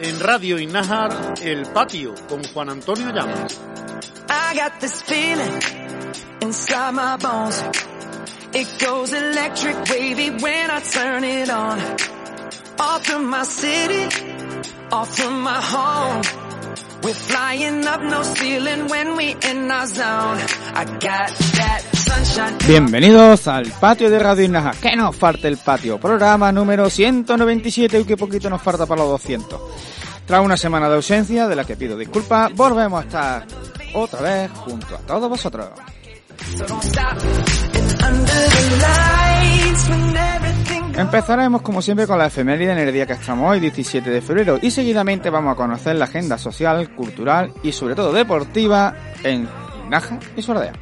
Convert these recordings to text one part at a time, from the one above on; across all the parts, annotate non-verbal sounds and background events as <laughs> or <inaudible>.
en Radio Inájar El Patio con Juan Antonio Llamas. I got this feeling inside my bones. It goes electric wavy when I turn it on. Off from my city, off from my home. We're flying up no ceiling when we in our zone. I got that. Bienvenidos al patio de Radio Inaja. Que nos falta el patio. Programa número 197 y que poquito nos falta para los 200. Tras una semana de ausencia, de la que pido disculpas, volvemos a estar otra vez junto a todos vosotros. Empezaremos como siempre con la efeméride en el día que estamos hoy, 17 de febrero, y seguidamente vamos a conocer la agenda social, cultural y sobre todo deportiva en Inaja y su aldea.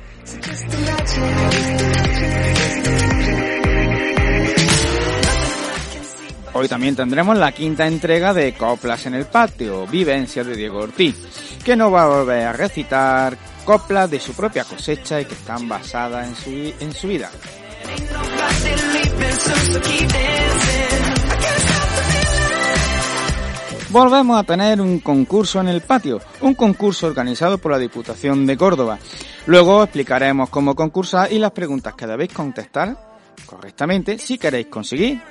Hoy también tendremos la quinta entrega de Coplas en el Patio, vivencia de Diego Ortiz, que nos va a volver a recitar coplas de su propia cosecha y que están basadas en su, en su vida. Volvemos a tener un concurso en el patio, un concurso organizado por la Diputación de Córdoba. Luego explicaremos cómo concursar y las preguntas que debéis contestar correctamente si queréis conseguir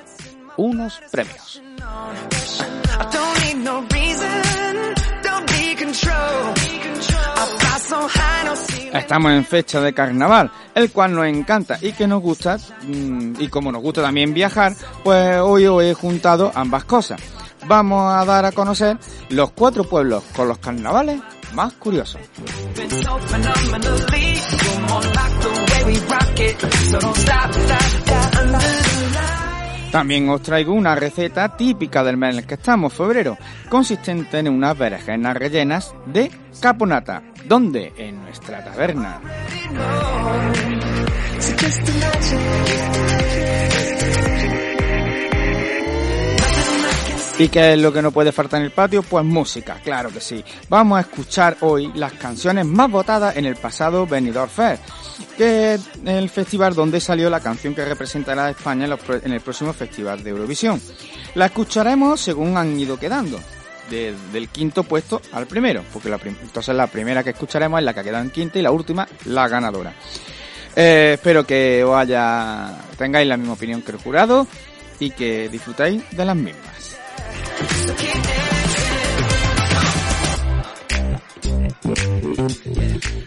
unos premios. Estamos en fecha de carnaval, el cual nos encanta y que nos gusta, mm, y como nos gusta también viajar, pues hoy os he juntado ambas cosas. Vamos a dar a conocer los cuatro pueblos con los carnavales más curiosos. También os traigo una receta típica del mes en el que estamos, febrero, consistente en unas berenjenas rellenas de caponata. ¿Dónde? En nuestra taberna. ¿Y qué es lo que no puede faltar en el patio? Pues música, claro que sí. Vamos a escuchar hoy las canciones más votadas en el pasado Benidorm Fest, que es el festival donde salió la canción que representará a España en, el próximo festival de Eurovisión. La escucharemos según han ido quedando, de- del quinto puesto al primero, porque la entonces la primera que escucharemos es la que ha quedado en quinta y la última la ganadora. Eh, espero que os haya, tengáis la misma opinión que el jurado y que disfrutáis de las mismas.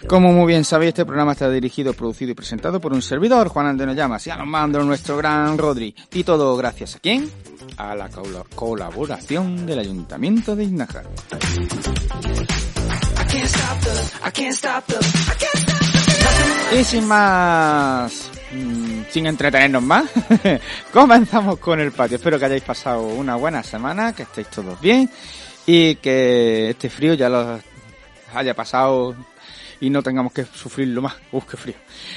Como muy bien sabéis, este programa está dirigido, producido y presentado por un servidor, Juan Antonio Llamas, y a los mandos nuestro gran Rodri. Y todo gracias a quién? A la cola- colaboración del Ayuntamiento de Iznájar. Y sin más, sin entretenernos más, <laughs> comenzamos con el patio. Espero que hayáis pasado una buena semana, que estéis todos bien y que este frío ya lo haya pasado y no tengamos que sufrirlo más. Uf, qué frío.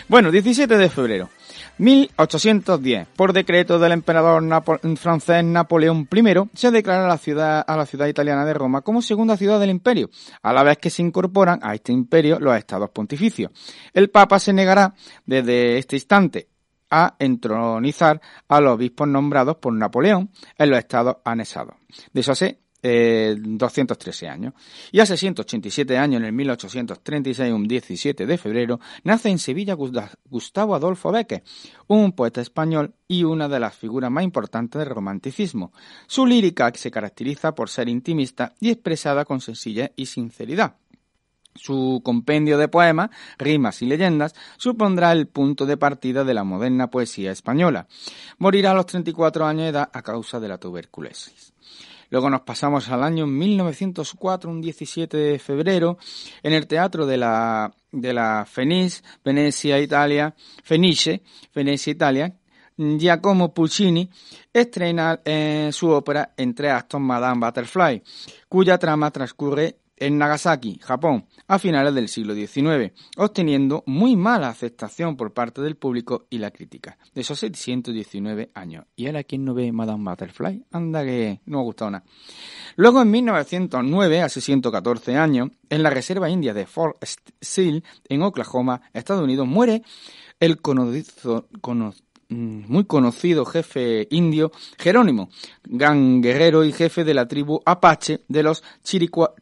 Bueno, 17 de febrero. 1810, por decreto del emperador Napo- francés Napoleón I, se declara la ciudad, a la ciudad italiana de Roma como segunda ciudad del imperio, a la vez que se incorporan a este imperio los estados pontificios. El Papa se negará desde este instante a entronizar a los obispos nombrados por Napoleón en los estados anexados. De eso hace eh, 213 años. Y hace 187 años, en el 1836, un 17 de febrero, nace en Sevilla Gusta- Gustavo Adolfo Becker, un poeta español y una de las figuras más importantes del romanticismo. Su lírica se caracteriza por ser intimista y expresada con sencillez y sinceridad. Su compendio de poemas, rimas y leyendas supondrá el punto de partida de la moderna poesía española. Morirá a los 34 años de edad a causa de la tuberculosis. Luego nos pasamos al año 1904, un 17 de febrero, en el teatro de la, de la Fenice, Venecia, Italia, Fenice, Venecia, Italia, Giacomo Puccini estrena eh, su ópera en tres actos Madame Butterfly, cuya trama transcurre en Nagasaki, Japón, a finales del siglo XIX, obteniendo muy mala aceptación por parte del público y la crítica. De esos 619 años. ¿Y ahora quién no ve Madame Butterfly? Anda que no ha gustado nada. Luego, en 1909, hace 114 años, en la reserva india de Fort Sill, en Oklahoma, Estados Unidos, muere el conocido, cono- muy conocido jefe indio, Jerónimo, gran guerrero y jefe de la tribu Apache de los Chiricua,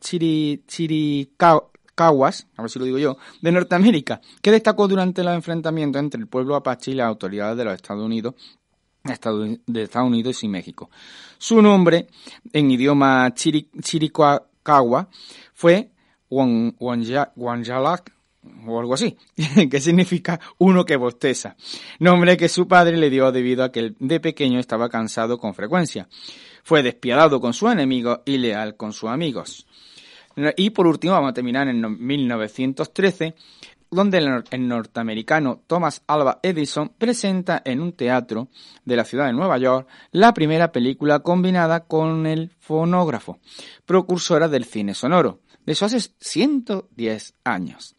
a ver si lo digo yo, de Norteamérica, que destacó durante los enfrentamientos entre el pueblo Apache y las autoridades de los Estados Unidos de Estados Unidos y México. Su nombre, en idioma chiricahuas, fue Wanjalak, o algo así, <laughs> que significa uno que bosteza, nombre que su padre le dio debido a que de pequeño estaba cansado con frecuencia. Fue despiadado con sus enemigos y leal con sus amigos. Y por último, vamos a terminar en 1913, donde el norteamericano Thomas Alva Edison presenta en un teatro de la ciudad de Nueva York la primera película combinada con el fonógrafo, precursora del cine sonoro. De eso hace 110 años.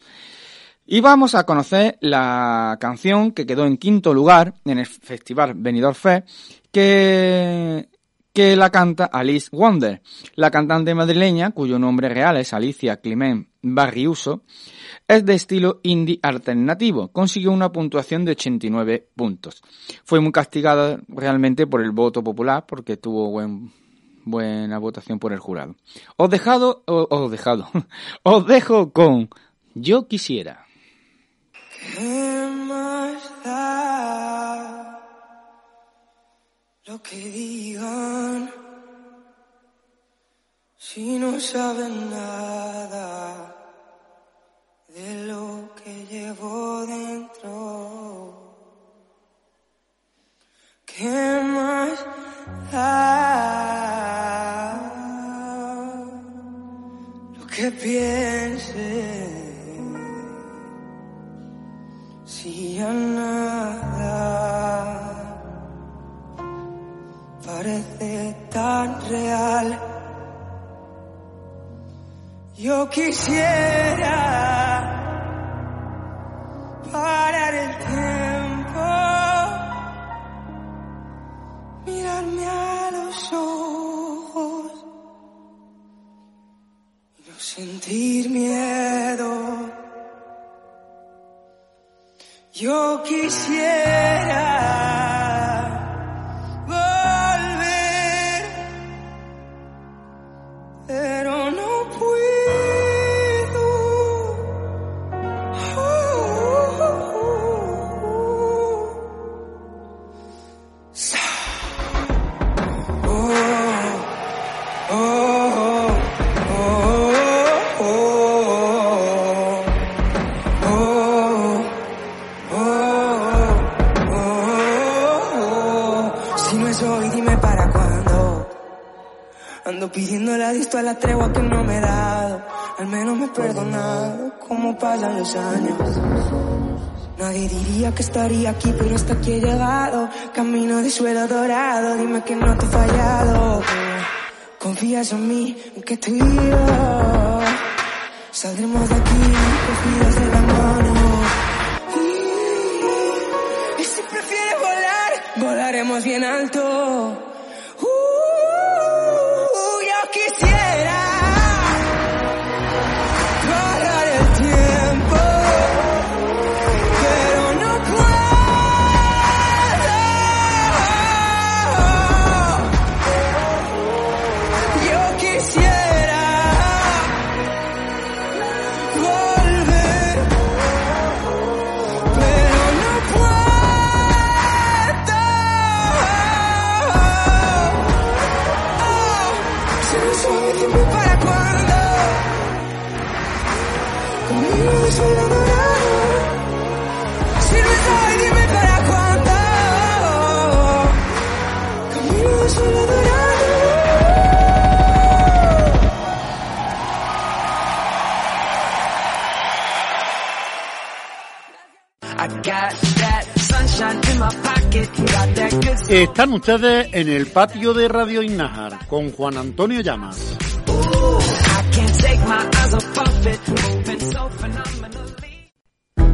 Y vamos a conocer la canción que quedó en quinto lugar en el Festival Benidorm Fest, que, que la canta Alice Wonder, la cantante madrileña, cuyo nombre real es Alicia Clement Barriuso, es de estilo indie alternativo. Consiguió una puntuación de 89 puntos. Fue muy castigada realmente por el voto popular porque tuvo buen, buena votación por el jurado. Os dejado, os dejado, <laughs> os dejo con Yo quisiera. ¿Qué más da lo que digan si no saben nada de lo que llevo dentro? ¿Qué más da que piense? Si ya nada parece tan real, yo quisiera parar el tiempo, mirarme a los ojos sentir miedo. Yo quisiera a la tregua que no me he dado. Al menos me he perdonado, como pasan los años. Nadie diría que estaría aquí, pero hasta aquí he llegado. Camino de suelo dorado, dime que no te he fallado. Confías en mí, en que tú y yo saldremos de aquí cogidos de la mano. Y si prefieres volar, volaremos bien alto. Están ustedes en el patio de Radio Innajar con Juan Antonio Llamas. I can't take my eyes off of it, moving so phenomenally.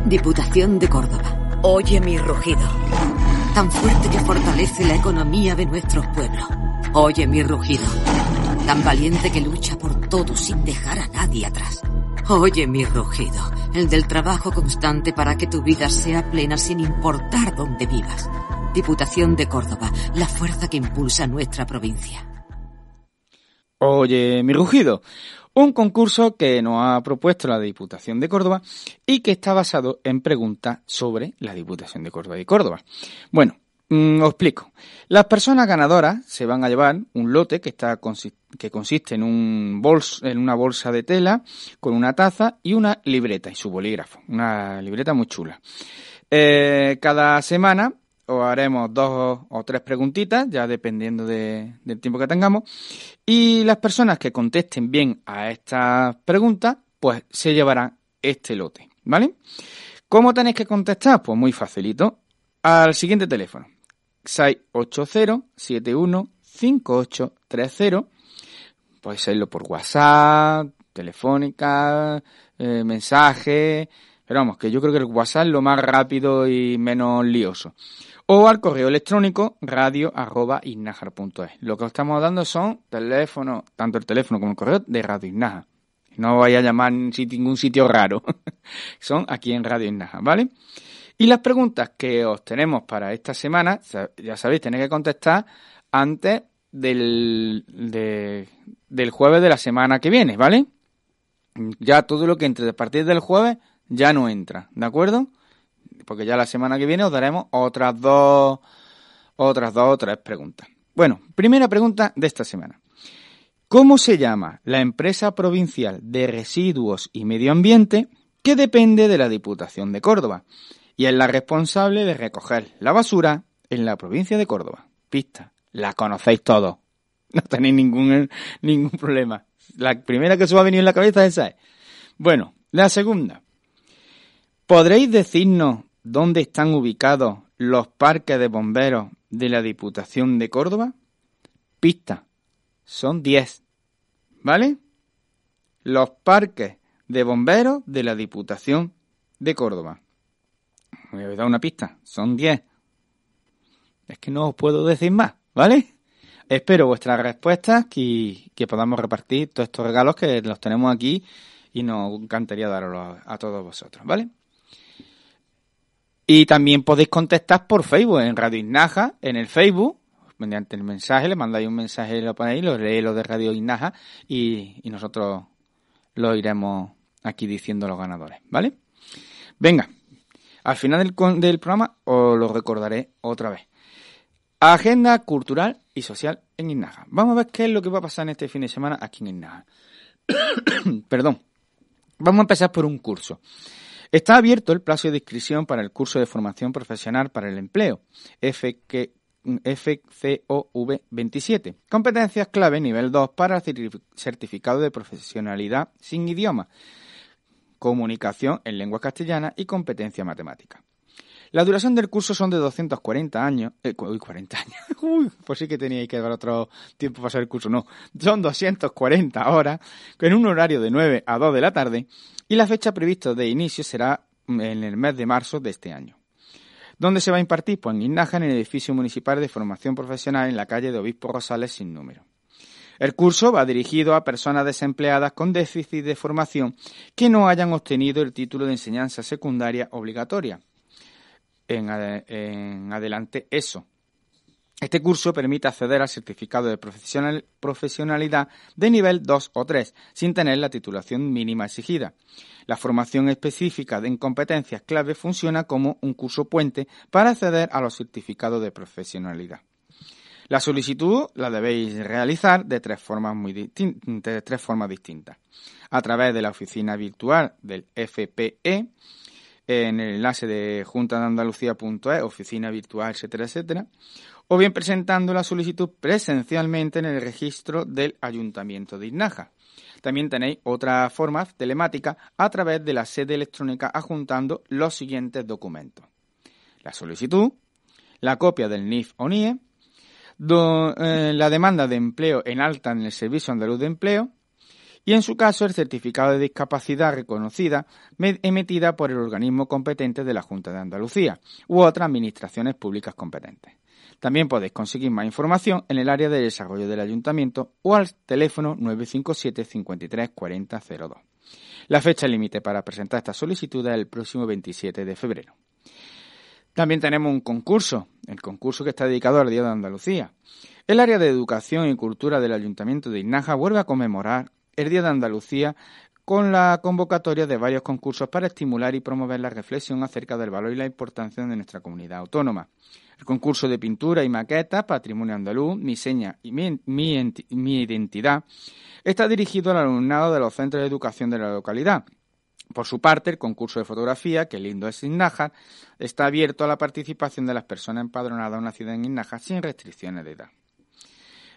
Diputación de Córdoba. Oye mi rugido. Tan fuerte que fortalece la economía de nuestros pueblos. Oye mi rugido. Tan valiente que lucha por todo sin dejar a nadie atrás. Oye mi rugido. El del trabajo constante para que tu vida sea plena sin importar dónde vivas. Diputación de Córdoba, la fuerza que impulsa nuestra provincia. Oye, mi rugido. Un concurso que nos ha propuesto la Diputación de Córdoba y que está basado en preguntas sobre la Diputación de Córdoba y Córdoba. Bueno, mm, os explico. Las personas ganadoras se van a llevar un lote que está que consiste en un en una bolsa de tela con una taza y una libreta y su bolígrafo, una libreta muy chula. Eh, cada semana os haremos dos o tres preguntitas, ya dependiendo del tiempo que tengamos. Y las personas que contesten bien a estas preguntas, pues se llevarán este lote, ¿vale? ¿Cómo tenéis que contestar? Pues muy facilito. Al siguiente teléfono. 680-715830. Podéis hacerlo por WhatsApp, telefónica, eh, mensaje. Pero vamos, que yo creo que el WhatsApp es lo más rápido y menos lioso o al correo electrónico radio arroba Lo que os estamos dando son teléfonos, tanto el teléfono como el correo de Radio Inaja. No vaya a llamar ningún sitio raro. <laughs> son aquí en Radio Inaja, ¿vale? Y las preguntas que os tenemos para esta semana, ya sabéis, tenéis que contestar antes del, del jueves de la semana que viene, ¿vale? Ya todo lo que entre a partir del jueves ya no entra, ¿de acuerdo? porque ya la semana que viene os daremos otras dos, otras dos o tres preguntas. Bueno, primera pregunta de esta semana. ¿Cómo se llama la empresa provincial de residuos y medio ambiente que depende de la Diputación de Córdoba y es la responsable de recoger la basura en la provincia de Córdoba? Pista, la conocéis todos. <laughs> No tenéis ningún, ningún problema. La primera que os va a venir en la cabeza es esa. Es. Bueno, la segunda. ¿Podréis decirnos dónde están ubicados los parques de bomberos de la Diputación de Córdoba? Pista, son 10. ¿Vale? Los parques de bomberos de la Diputación de Córdoba. Me a dar una pista, son 10. Es que no os puedo decir más, ¿vale? Espero vuestras respuestas y que podamos repartir todos estos regalos que los tenemos aquí y nos encantaría darlos a todos vosotros, ¿vale? Y también podéis contestar por Facebook, en Radio Inaja, en el Facebook, mediante el mensaje, le mandáis un mensaje, lo ponéis, lo leéis lo de Radio Inaja y, nosotros lo iremos aquí diciendo los ganadores, ¿vale? Venga, al final del, programa os lo recordaré otra vez. Agenda cultural y social en Inaja. Vamos a ver qué es lo que va a pasar en este fin de semana aquí en Inaja. <coughs> Perdón. Vamos a empezar por un curso. Está abierto el plazo de inscripción para el curso de formación profesional para el empleo, FCOV 27. Competencias clave nivel 2 para certificado de profesionalidad sin idioma, comunicación en lengua castellana y competencia matemática. La duración del curso son de 240 años. Eh, uy, 40 años. <laughs> Uy, pues sí que teníais que dar otro tiempo para hacer el curso. No, son 240 horas, en un horario de 9 a 2 de la tarde y la fecha prevista de inicio será en el mes de marzo de este año. ¿Dónde se va a impartir? Pues en en el edificio municipal de formación profesional en la calle de Obispo Rosales sin número. El curso va dirigido a personas desempleadas con déficit de formación que no hayan obtenido el título de enseñanza secundaria obligatoria. En, adelante eso, este curso permite acceder al certificado de profesionalidad de nivel 2 o 3, sin tener la titulación mínima exigida. La formación específica en competencias clave funciona como un curso puente para acceder a los certificados de profesionalidad. La solicitud la debéis realizar de tres formas, muy de tres formas distintas. A través de la oficina virtual del FPE, en el enlace de juntadandalucía.es, oficina virtual, etcétera, etcétera, o bien presentando la solicitud presencialmente en el registro del Ayuntamiento de Inaja. También tenéis otra forma telemática a través de la sede electrónica adjuntando los siguientes documentos. La solicitud, la copia del NIF o NIE, eh, la demanda de empleo en alta en el Servicio Andaluz de Empleo y en su caso el certificado de discapacidad reconocida emitida por el organismo competente de la Junta de Andalucía u otras administraciones públicas competentes. También podéis conseguir más información en el área de desarrollo del ayuntamiento o al teléfono 957 53 40 02. La fecha límite para presentar esta solicitud es el próximo 27 de febrero. También tenemos un concurso, el concurso que está dedicado al Día de Andalucía. El área de Educación y Cultura del Ayuntamiento de Inaja vuelve a conmemorar el Día de Andalucía con la convocatoria de varios concursos para estimular y promover la reflexión acerca del valor y la importancia de nuestra comunidad autónoma. El concurso de pintura y maqueta, Patrimonio Andaluz, Mi Seña y mi, mi Identidad, está dirigido al alumnado de los centros de educación de la localidad por su parte, el concurso de fotografía, que lindo es Innájar, está abierto a la participación de las personas empadronadas en una ciudad en Innájar sin restricciones de edad.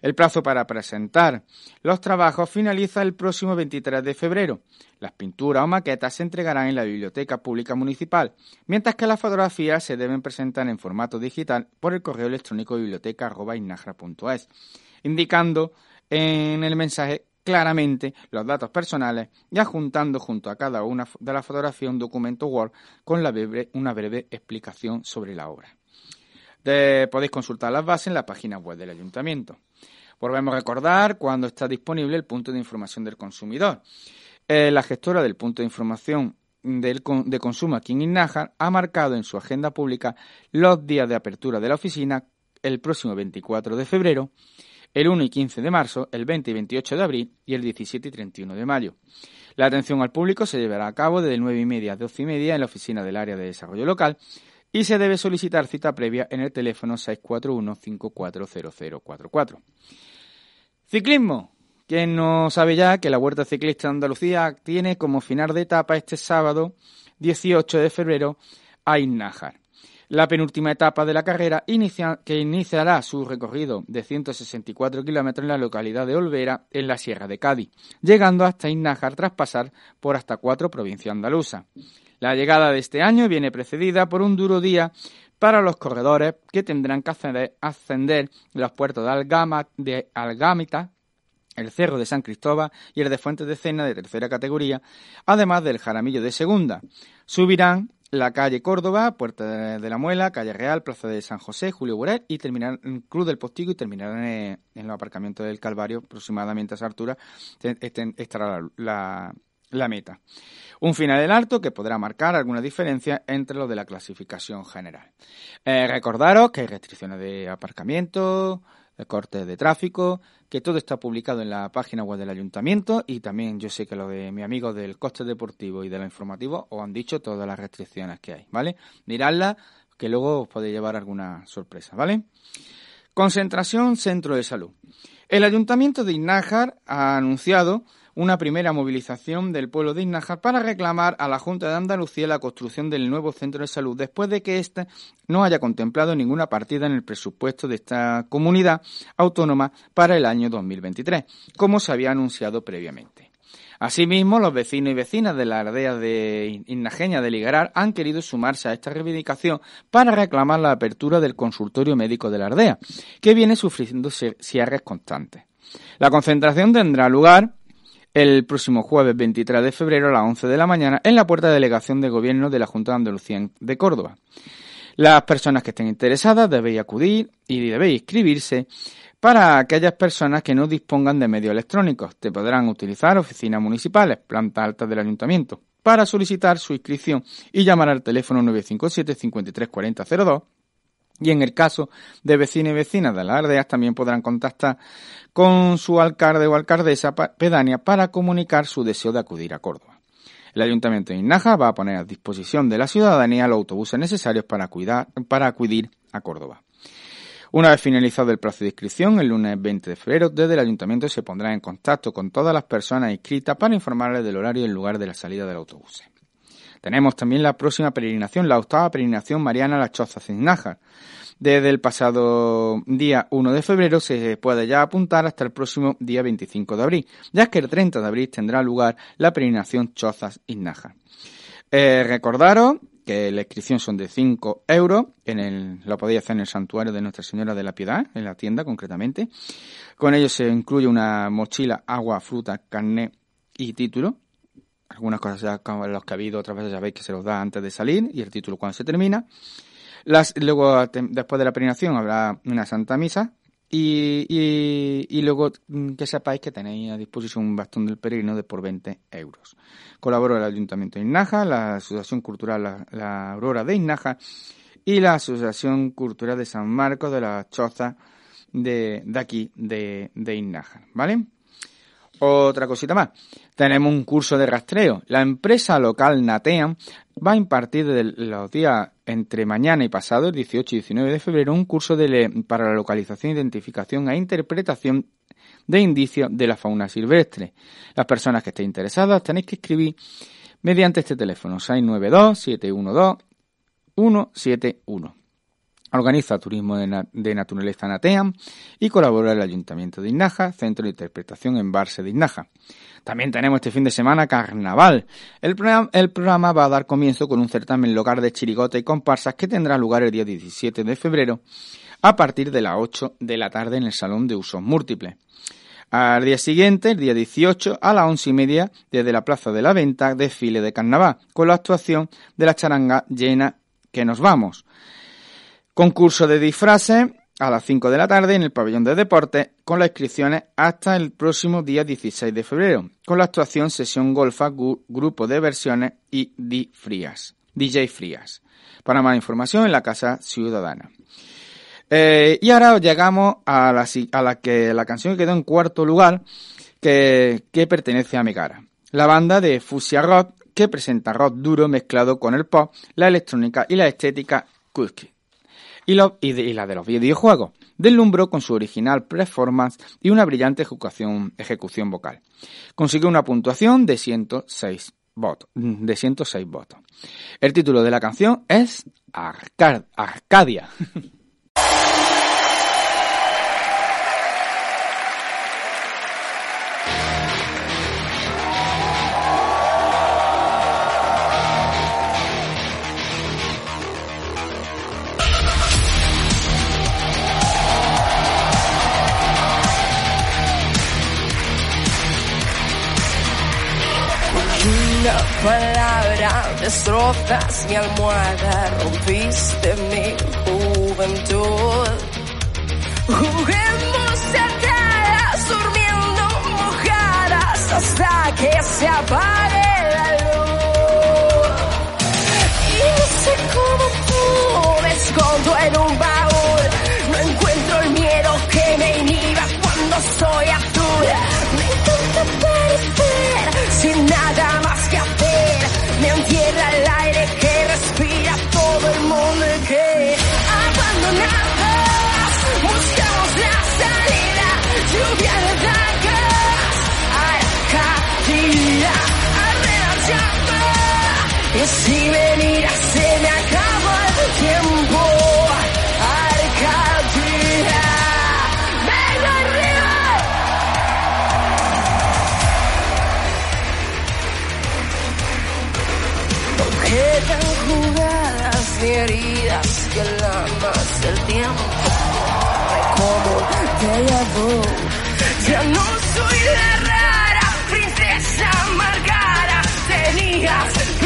El plazo para presentar los trabajos finaliza el próximo 23 de febrero. Las pinturas o maquetas se entregarán en la Biblioteca Pública Municipal, mientras que las fotografías se deben presentar en formato digital por el correo electrónico biblioteca.inajra.es, indicando en el mensaje claramente los datos personales y adjuntando junto a cada una de las fotografías un documento Word con una breve explicación sobre la obra. podéis consultar las bases en la página web del ayuntamiento. Volvemos a recordar cuando está disponible el punto de información del consumidor. Eh, la gestora del punto de información de consumo aquí en Innájar ha marcado en su agenda pública los días de apertura de la oficina el próximo 24 de febrero el 1 y 15 de marzo, el 20 y 28 de abril y el 17 y 31 de mayo. La atención al público se llevará a cabo desde 9 y media a 12 y media en la oficina del área de desarrollo local y se debe solicitar cita previa en el teléfono 641-540044. Ciclismo. ¿Quién no sabe ya que la Huerta Ciclista de Andalucía tiene como final de etapa este sábado 18 de febrero a Innájar? La penúltima etapa de la carrera que iniciará su recorrido de 164 kilómetros en la localidad de Olvera, en la Sierra de Cádiz, llegando hasta Innájar tras pasar por hasta cuatro provincias andaluzas. La llegada de este año viene precedida por un duro día para los corredores que tendrán que ascender, los puertos de, Algama, de Algámita, el Cerro de San Cristóbal y el de Fuentes de Cena de tercera categoría, además del Jaramillo de segunda. Subirán la calle Córdoba, Puerta de la Muela, calle Real, Plaza de San José, Julio Buret y terminar en Cruz del Postigo y terminar en, el aparcamiento del Calvario, aproximadamente a esa altura este, estará la, meta. Un final del alto que podrá marcar alguna diferencia entre lo de la clasificación general. Eh, recordaros que hay restricciones de aparcamiento, cortes de tráfico, que todo está publicado en la página web del ayuntamiento y también yo sé que lo de mi amigo del coste deportivo y de lo informativo os han dicho todas las restricciones que hay, ¿vale? Miradla, que luego os podéis llevar alguna sorpresa, ¿vale? Concentración Centro de Salud. El ayuntamiento de Innájar ha anunciado una primera movilización del pueblo de Innájar para reclamar a la Junta de Andalucía la construcción del nuevo centro de salud después de que éste no haya contemplado ninguna partida en el presupuesto de esta comunidad autónoma para el año 2023, como se había anunciado previamente. Asimismo, los vecinos y vecinas de la aldea de Innajeña de Ligarar han querido sumarse a esta reivindicación para reclamar la apertura del consultorio médico de la aldea, que viene sufriendo cierres constantes. La concentración tendrá lugar el próximo jueves 23 de febrero a las 11 de la mañana en la puerta de delegación de gobierno de la Junta de Andalucía de Córdoba. Las personas que estén interesadas debéis acudir y debéis inscribirse para aquellas personas que no dispongan de medios electrónicos. Te podrán utilizar oficinas municipales, planta alta del ayuntamiento, para solicitar su inscripción y llamar al teléfono 957 53 40 02 y en el caso de vecinos y vecinas de las aldeas también podrán contactar con su alcalde o alcaldesa pedánea para comunicar su deseo de acudir a Córdoba. El Ayuntamiento de Inaja va a poner a disposición de la ciudadanía los autobuses necesarios para, cuidar, para acudir a Córdoba. Una vez finalizado el plazo de inscripción, el lunes 20 de febrero, desde el Ayuntamiento se pondrá en contacto con todas las personas inscritas para informarles del horario y el lugar de la salida del autobús. Tenemos también la próxima peregrinación, la octava peregrinación mariana a las Chozas Nájar. Desde el pasado día 1 de febrero se puede ya apuntar hasta el próximo día 25 de abril, ya que el 30 de abril tendrá lugar la peregrinación Chozas Nájar. Eh, recordaros que la inscripción son de 5 euros, en el, lo podéis hacer en el santuario de Nuestra Señora de la Piedad, en la tienda concretamente. Con ello se incluye una mochila, agua, fruta, carne y título, algunas cosas ya como los que ha habido, otras veces ya veis que se los da antes de salir y el título cuando se termina. Las, luego, después de la peregrinación, habrá una santa misa y, y, luego mm, que sepáis que tenéis a disposición un bastón del peregrino de por 20 euros. Colaboro el Ayuntamiento de Innaja, la Asociación Cultural la, Aurora de Innaja y la Asociación Cultural de San Marcos de la Choza de, de aquí, de, de Innájar, ¿vale? Otra cosita más. Tenemos un curso de rastreo. La empresa local Natean va a impartir los días entre mañana y pasado, el 18 y 19 de febrero, un curso de para la localización, identificación e interpretación de indicios de la fauna silvestre. Las personas que estén interesadas tenéis que escribir mediante este teléfono 692-712-171. Organiza Turismo de, Naturaleza Nateam y colabora el Ayuntamiento de Inaja, Centro de Interpretación en Barse de Inaja. También tenemos este fin de semana Carnaval. El programa va a dar comienzo con un certamen local de chirigota y comparsas que tendrá lugar el día 17 de febrero a partir de las 8 de la tarde en el Salón de Usos Múltiples. Al día siguiente, el día 18, a las once y media, desde la Plaza de la Venta, desfile de carnaval, con la actuación de la charanga llena que nos vamos. Concurso de disfraces a las 5 de la tarde en el pabellón de deportes con las inscripciones hasta el próximo día 16 de febrero, con la actuación sesión golfa, grupo de versiones y DJ Frías. Para más información en la Casa Ciudadana. Eh, y ahora llegamos a la, a la que la canción que quedó en cuarto lugar, que, que pertenece a Megara. La banda de Fusia Rock, que presenta rock duro mezclado con el pop, la electrónica y la estética cookie y, la de los videojuegos. Deslumbró con su original performance y una brillante ejecución, ejecución vocal. Consiguió una puntuación de 106 votos. De 106 votos. El título de la canción es Arcadia. <laughs> palabra destrozas mi almohada, rompiste mi juventud. Juguemos atadas, durmiendo mojadas hasta que se apague la luz. Y no sé cómo tú me escondo en un baúl, heridas que lamas del tiempo como te vu. Ya no soy la rara princesa amargada, tenías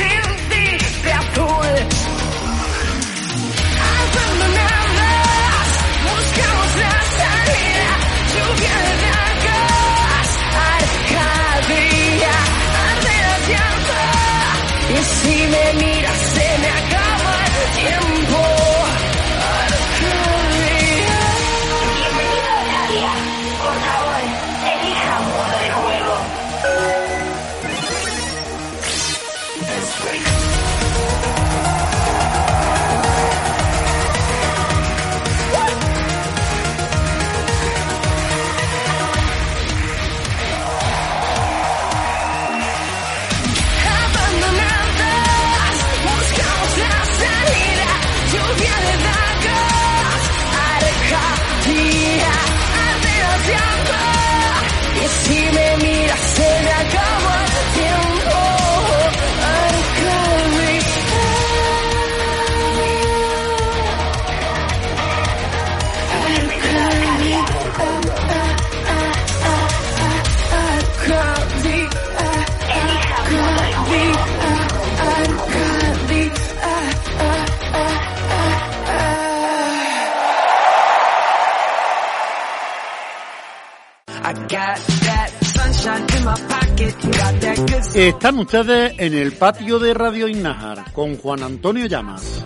Están ustedes en el patio de Radio Innajar con Juan Antonio Llamas.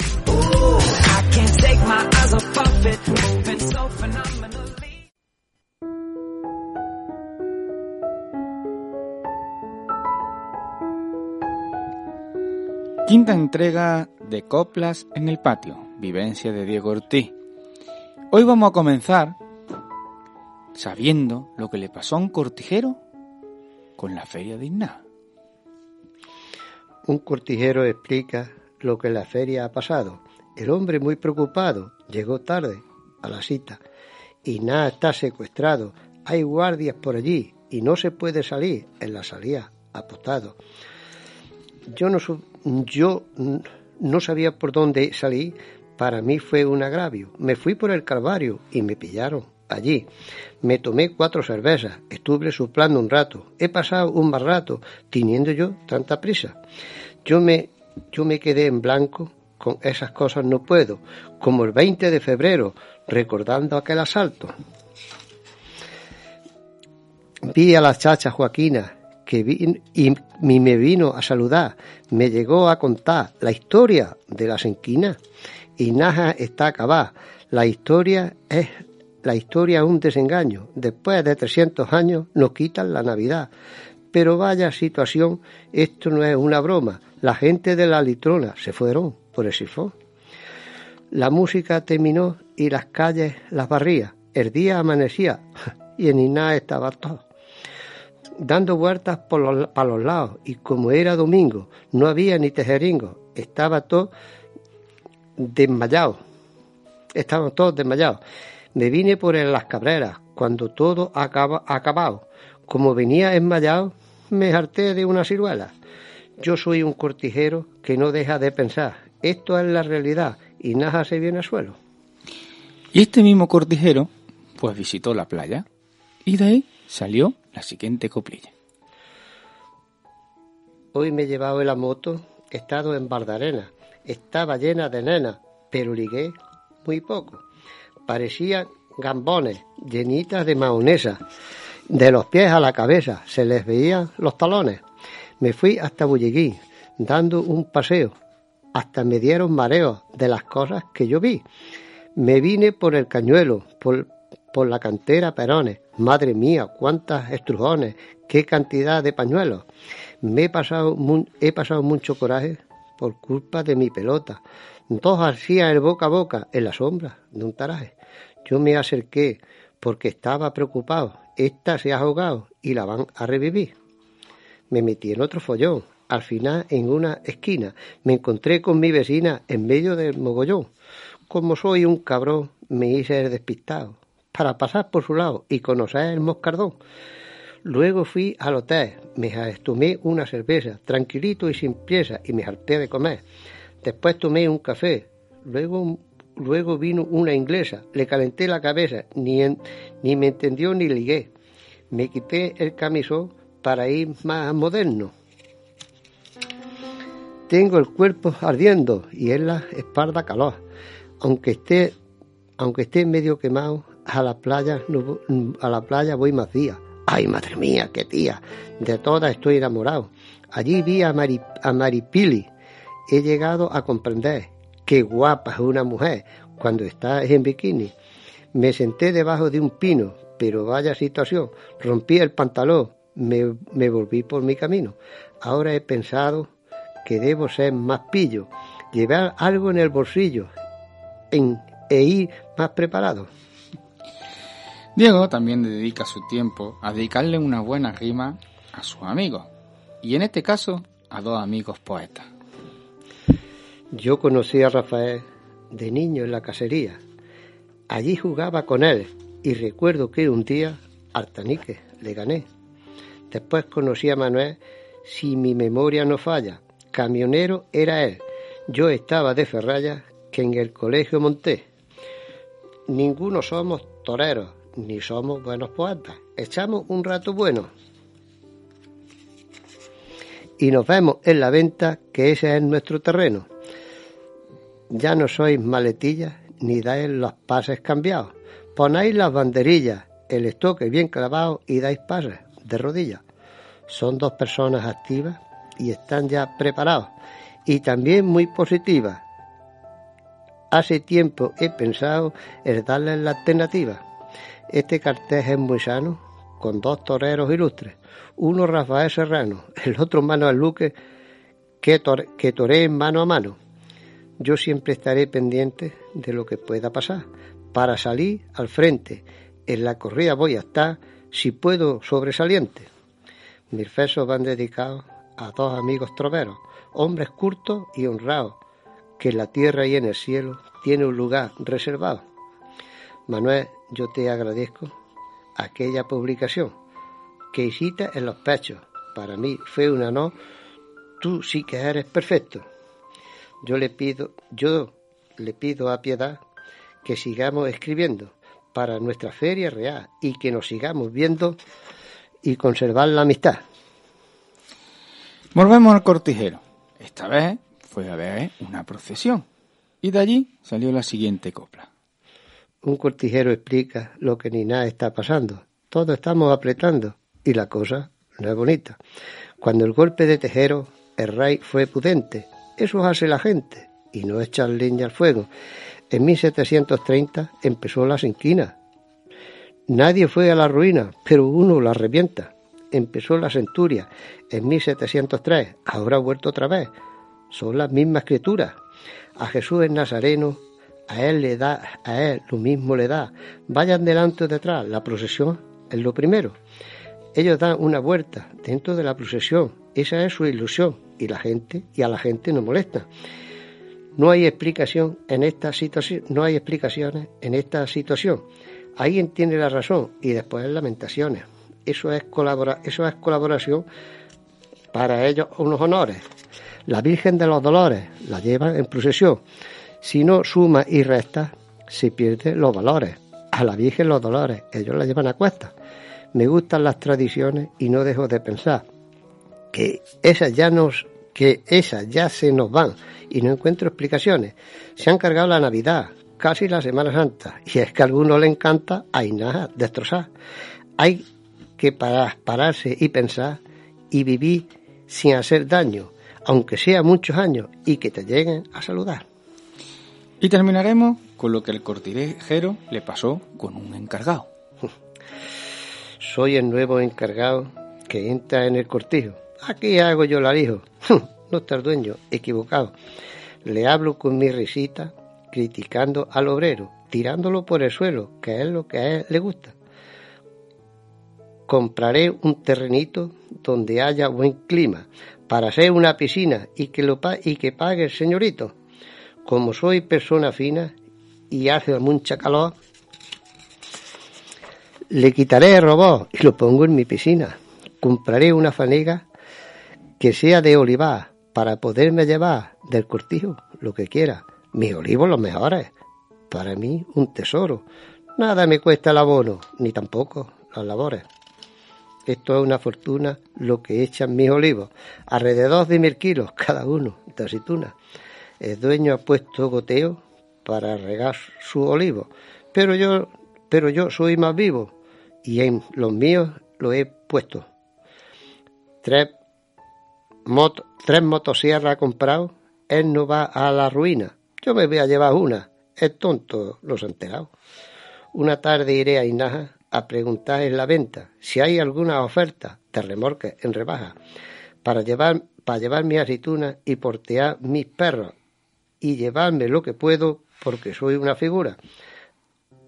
Quinta entrega de Coplas en el Patio, vivencia de Diego Ortiz. Hoy vamos a comenzar sabiendo lo que le pasó a un cortijero con la feria de Igná. Un cortijero explica lo que en la feria ha pasado. El hombre muy preocupado llegó tarde a la cita. Igná está secuestrado. Hay guardias por allí y no se puede salir. En la salida apostado. Yo no, yo no sabía por dónde salir. Para mí fue un agravio. Me fui por el Calvario y me pillaron allí. Me tomé cuatro cervezas. Estuve suplando un rato. He pasado un mal rato teniendo yo tanta prisa. Yo me, yo me quedé en blanco. Con esas cosas no puedo. Como el 20 de febrero, recordando aquel asalto. Vi a la chacha Joaquina que vi, y, y me vino a saludar. Me llegó a contar la historia de las enquinas. Y Naja está acabada. La historia es la historia es un desengaño. Después de 300 años nos quitan la Navidad. Pero vaya situación, esto no es una broma. La gente de la litrona se fueron por el sifón. La música terminó y las calles las barría. El día amanecía <laughs> y en Iná estaba todo. Dando vueltas por los, para los lados y como era domingo, no había ni tejeringo. Estaba todo desmayado. Estaban todos desmayados. Me vine por en las cabreras cuando todo acaba acabado. Como venía desmayado, me harté de una ciruela. Yo soy un cortijero que no deja de pensar. Esto es la realidad y nada se viene al suelo. Y este mismo cortijero, pues visitó la playa y de ahí salió la siguiente coplilla. Hoy me he llevado en la moto, he estado en Bardarena. Estaba llena de nenas, pero ligué muy poco. Parecían gambones, llenitas de mahonesa. De los pies a la cabeza se les veían los talones. Me fui hasta Bulleguín, dando un paseo. Hasta me dieron mareos de las cosas que yo vi. Me vine por el cañuelo, por, por la cantera Perones. Madre mía, cuántas estrujones, qué cantidad de pañuelos. Me he pasado, he pasado mucho coraje por culpa de mi pelota. Dos hacían el boca a boca en la sombra de un taraje. Yo me acerqué porque estaba preocupado. Esta se ha ahogado y la van a revivir. Me metí en otro follón. Al final, en una esquina, me encontré con mi vecina en medio del mogollón. Como soy un cabrón, me hice el despistado para pasar por su lado y conocer el moscardón. Luego fui al hotel, me tomé una cerveza, tranquilito y sin pieza, y me harté de comer. Después tomé un café, luego, luego vino una inglesa, le calenté la cabeza, ni, ni me entendió ni ligué. Me quité el camisón para ir más moderno. Tengo el cuerpo ardiendo y en la espalda calor. Aunque esté, aunque esté medio quemado, a la playa a la playa voy más días. Ay, madre mía, qué tía. De todas estoy enamorado. Allí vi a, Mari, a Maripili. He llegado a comprender qué guapa es una mujer cuando está en bikini. Me senté debajo de un pino, pero vaya situación. Rompí el pantalón, me, volví por mi camino. Ahora he pensado que debo ser más pillo, llevar algo en el bolsillo e ir más preparado. Diego también dedica su tiempo a dedicarle una buena rima a sus amigos, y en este caso a dos amigos poetas. Yo conocí a Rafael de niño en la cacería. Allí jugaba con él y recuerdo que un día Artanique le gané. Después conocí a Manuel, si mi memoria no falla. Camionero era él. Yo estaba de ferralla que en el colegio monté. Ninguno somos toreros, ni somos buenos poetas. Echamos un rato bueno. Y nos vemos en la venta, que ese es nuestro terreno. Ya no sois maletillas ni dais los pases cambiados. Ponéis las banderillas, el estoque bien clavado y dais pases de rodillas. Son dos personas activas y están ya preparados y también muy positivas. Hace tiempo he pensado en darle la alternativa. Este cartel es muy sano, con dos toreros ilustres. Uno Rafael Serrano, el otro Manuel Luque, que, tore, que mano a mano. Yo siempre estaré pendiente de lo que pueda pasar, para salir al frente. En la corrida voy a estar, si puedo, sobresaliente. Mis versos van dedicados a dos amigos troveros, hombres curtos y honrados, que en la tierra y en el cielo tiene un lugar reservado. Manuel, yo te agradezco aquella publicación que hiciste en los pechos. Para mí fue una no, tú sí que eres perfecto. Yo le pido, yo le pido a piedad que sigamos escribiendo para nuestra feria real y que nos sigamos viendo y conservar la amistad. Volvemos al cortijero. Esta vez fue a ver una procesión. Y de allí salió la siguiente copla. Un cortijero explica lo que ni nada está pasando. Todos estamos apretando y la cosa no es bonita. Cuando el golpe de tejero, el rey fue pudente. Eso hace la gente y no echar leña al fuego. En 1730 empezó la inquinas. Nadie fue a la ruina, pero uno la revienta. Empezó la centuria en 1703, ahora ha vuelto otra vez. Son las mismas criaturas. A Jesús el Nazareno, a él le da, a él lo mismo le da. Vayan delante o detrás, la procesión es lo primero. Ellos dan una vuelta dentro de la procesión, esa es su ilusión, y la gente, y a la gente no molesta. No hay explicación en esta situación, no hay explicaciones en esta situación. Alguien tiene la razón y después lamentaciones. Eso es colabora, eso es colaboración para ellos unos honores. La Virgen de los Dolores la llevan en procesión. Si no suma y resta, se pierden los valores. A la Virgen los Dolores, ellos la llevan a cuestas. Me gustan las tradiciones y no dejo de pensar que esas ya nos, que esas ya se nos van y no encuentro explicaciones. Se han cargado la Navidad, casi la Semana Santa, y es que a alguno le encanta hay nada, destrozar. Hay que parar, pararse y pensar y vivir sin hacer daño, aunque sea muchos años, y que te lleguen a saludar. Y terminaremos con lo que el cortijero le pasó con un encargado. <laughs> Soy el nuevo encargado que entra en el cortijo. Aquí hago yo la hijo. <laughs> No está el dueño, equivocado. Le hablo con mi risita, criticando al obrero, tirándolo por el suelo, que es lo que a él le gusta. Compraré un terrenito donde haya buen clima para hacer una piscina y que, lo y que pague el señorito. Como soy persona fina y hace mucha calor, le quitaré el robot y lo pongo en mi piscina. Compraré una fanega que sea de olivar para poderme llevar del cortijo lo que quiera. Mis olivos los mejores. Para mí un tesoro. Nada me cuesta el abono, ni tampoco las labores. Esto es una fortuna lo que echan mis olivos. Alrededor de mil kilos cada uno de aceituna. El dueño ha puesto goteo para regar su olivo. Pero yo, pero yo soy más vivo y en los míos lo he puesto. Tres, tres motosierras ha comprado, él no va a la ruina. Yo me voy a llevar una. Es tonto, los enterado. Una tarde iré a Inaja a preguntar en la venta si hay alguna oferta de remorque en rebaja para llevar, para llevar mi aceituna y portear mis perros y llevarme lo que puedo porque soy una figura.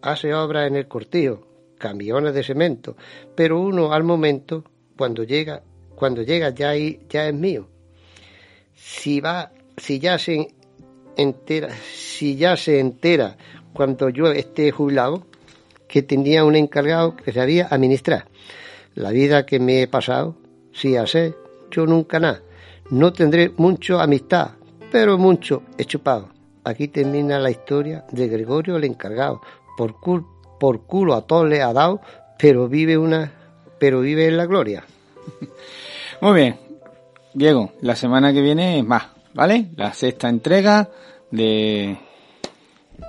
Hace obra en el cortillo, camiones de cemento, pero uno al momento, cuando llega, cuando llega ya, ya es mío. Si va, si ya se entera, si ya se entera cuando yo esté jubilado, que tenía un encargado que sabía administrar. La vida que me he pasado, sí sé, yo nunca nada. No tendré mucho amistad, pero mucho he chupado. Aquí termina la historia de Gregorio el encargado. Por, cul por culo a todos le ha dado, pero vive una, pero vive en la gloria. <laughs> Muy bien, Diego, la semana que viene es más, ¿vale? La sexta entrega de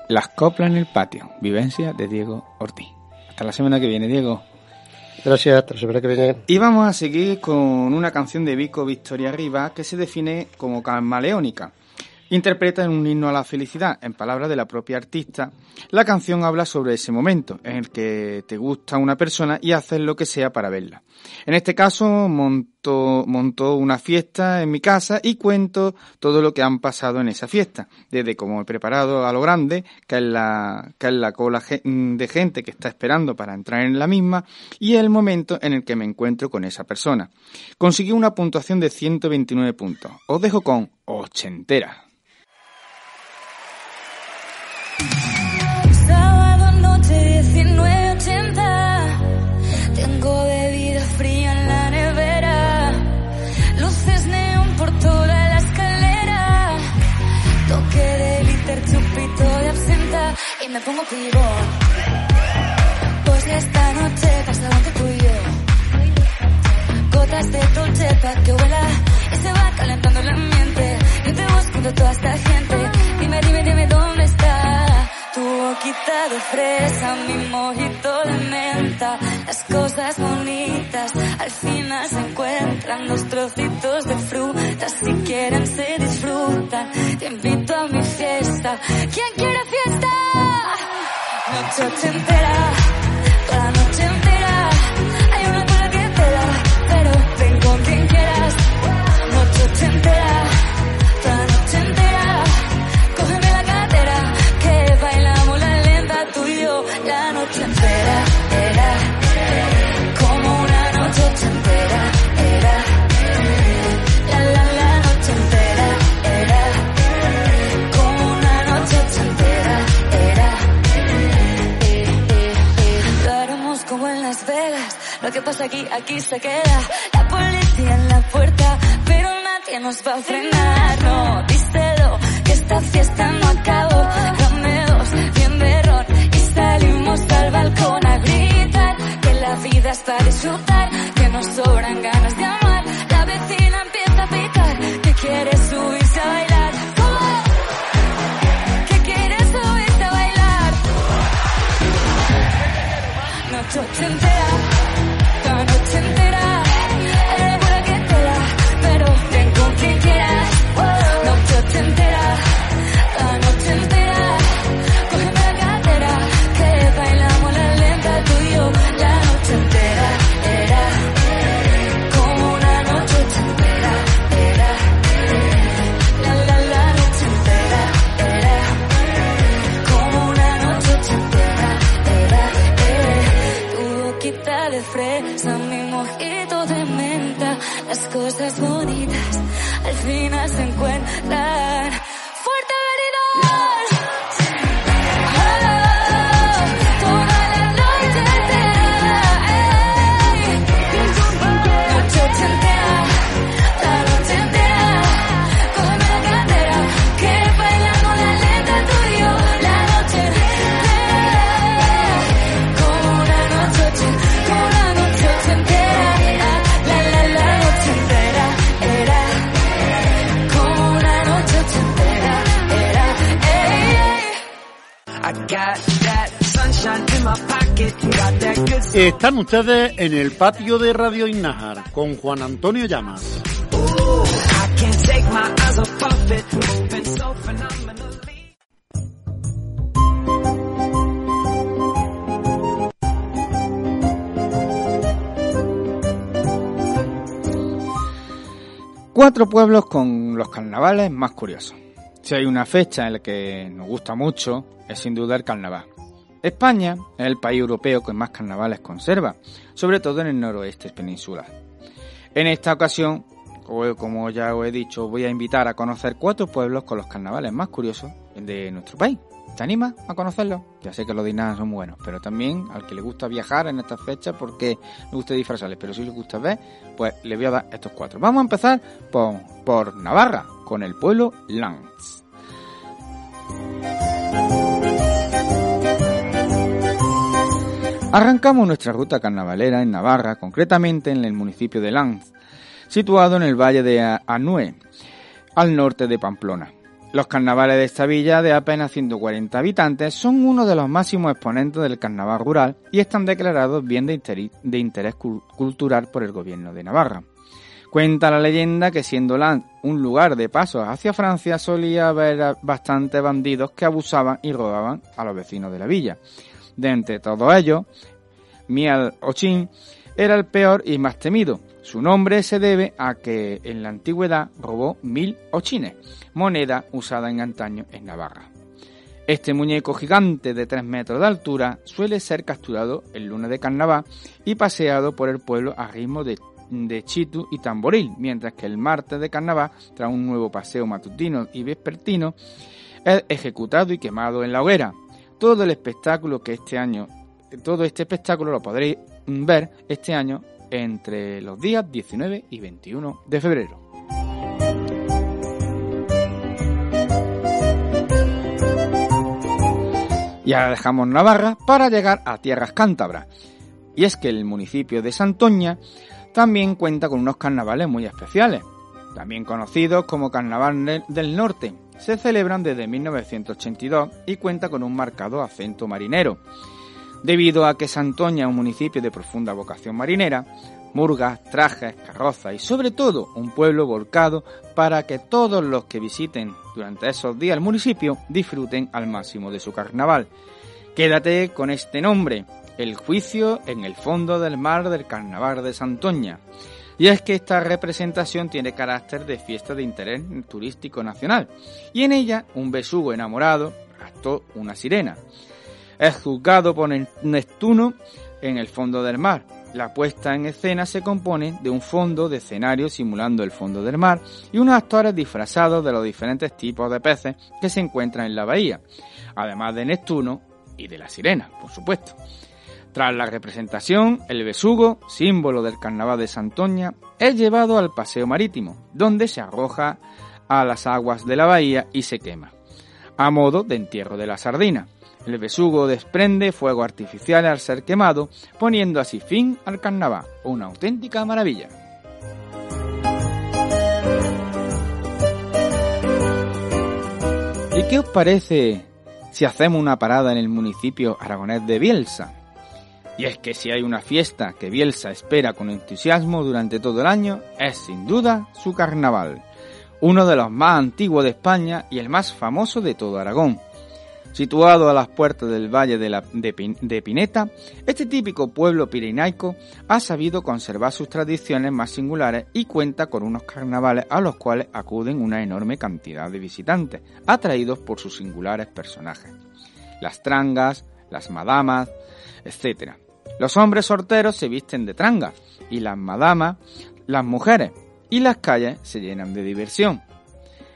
Las coplas en el patio, vivencia de Diego Ortiz. Hasta la semana que viene, Diego. Gracias, hasta la semana que viene. Y vamos a seguir con una canción de Vico Victoria Rivas que se define como camaleónica. interpreta en un himno a la felicidad, en palabras de la propia artista. La canción habla sobre ese momento en el que te gusta una persona y haces lo que sea para verla. En este caso, monto, montó una fiesta en mi casa y cuento todo lo que han pasado en esa fiesta, desde cómo he preparado a lo grande, que es la, que es la cola de gente que está esperando para entrar en la misma, y el momento en el que me encuentro con esa persona. Conseguí una puntuación de 129 puntos. Os dejo con ochentera. Liter, chupito de absenta Y me pongo pibón. Pues esta noche pasa entre tú y yo. Gotas de dulce pa' que huela Y se va calentando el ambiente Yo te busco toda esta gente. Dime, dime, dime dónde está tu boquita de fresa, mi mojito de menta, las cosas bonitas al final se encuentran. Los trocitos de fruta, si quieren se disfrutan, te invito a mi fiesta, ¿quién quiere fiesta? Noche ochentera, toda la noche entera, hay una cola que pela, pero ven con quien quieras, noche ochentera, que pasa aquí, aquí se queda, la policía en la puerta, pero nadie nos va a frenar, no, díselo, que esta fiesta no acabó, dame dos, bien de ron, y salimos al balcón a gritar, que la vida es para disfrutar, que nos sobran ganas de amar, la vecina empieza a picar, que quiere subirse a bailar, ¿Cómo? que quiere Están ustedes en el patio de Radio Innajar con Juan Antonio Llamas. Cuatro pueblos con los carnavales más curiosos. Si hay una fecha en la que nos gusta mucho, es sin duda el carnaval. España es el país europeo que más carnavales conserva, sobre todo en el noroeste peninsular. En esta ocasión, como ya os he dicho, voy a invitar a conocer cuatro pueblos con los carnavales más curiosos de nuestro país. ¿Te animas a conocerlos? Ya sé que los dinas son buenos, pero también al que le gusta viajar en estas fechas porque le gusta disfrazarles, pero si les gusta ver, pues le voy a dar estos cuatro. Vamos a empezar por, por Navarra, con el pueblo Lanz. Arrancamos nuestra ruta carnavalera en Navarra, concretamente en el municipio de Lanz, situado en el valle de Anue, al norte de Pamplona. Los carnavales de esta villa, de apenas 140 habitantes, son uno de los máximos exponentes del carnaval rural y están declarados bien de interés, de interés cul- cultural por el gobierno de Navarra. Cuenta la leyenda que siendo Land un lugar de paso hacia Francia solía haber bastantes bandidos que abusaban y robaban a los vecinos de la villa. De entre todos ellos, Miel Ochin era el peor y más temido. Su nombre se debe a que en la antigüedad robó mil ochines, moneda usada en antaño en Navarra. Este muñeco gigante de 3 metros de altura suele ser capturado el lunes de carnaval y paseado por el pueblo a ritmo de, de chitu y tamboril, mientras que el martes de carnaval, tras un nuevo paseo matutino y vespertino, es ejecutado y quemado en la hoguera. Todo el espectáculo que este año, todo este espectáculo lo podréis ver este año entre los días 19 y 21 de febrero. Y ahora dejamos Navarra para llegar a tierras cántabras. Y es que el municipio de Santoña también cuenta con unos carnavales muy especiales, también conocidos como Carnaval del Norte. Se celebran desde 1982 y cuenta con un marcado acento marinero. Debido a que Santoña es un municipio de profunda vocación marinera, murgas, trajes, carrozas y sobre todo un pueblo volcado para que todos los que visiten durante esos días el municipio disfruten al máximo de su carnaval. Quédate con este nombre, el juicio en el fondo del mar del carnaval de Santoña. Y es que esta representación tiene carácter de fiesta de interés turístico nacional, y en ella un besugo enamorado raptó una sirena. Es juzgado por Neptuno en el fondo del mar, la puesta en escena se compone de un fondo de escenario simulando el fondo del mar y unos actores disfrazados de los diferentes tipos de peces que se encuentran en la bahía, además de Neptuno y de la sirena, por supuesto. Tras la representación, el besugo, símbolo del carnaval de Santoña, es llevado al paseo marítimo, donde se arroja a las aguas de la bahía y se quema, a modo de entierro de la sardina. El besugo desprende fuego artificial al ser quemado, poniendo así fin al carnaval, una auténtica maravilla. ¿Y qué os parece si hacemos una parada en el municipio aragonés de Bielsa? Y es que si hay una fiesta que Bielsa espera con entusiasmo durante todo el año, es sin duda su carnaval, uno de los más antiguos de España y el más famoso de todo Aragón. Situado a las puertas del valle de, Pineta, este típico pueblo pirenaico ha sabido conservar sus tradiciones más singulares y cuenta con unos carnavales a los cuales acuden una enorme cantidad de visitantes, atraídos por sus singulares personajes. Las trangas, las madamas, etc. Los hombres sorteros se visten de tranga y las madamas, las mujeres, y las calles se llenan de diversión.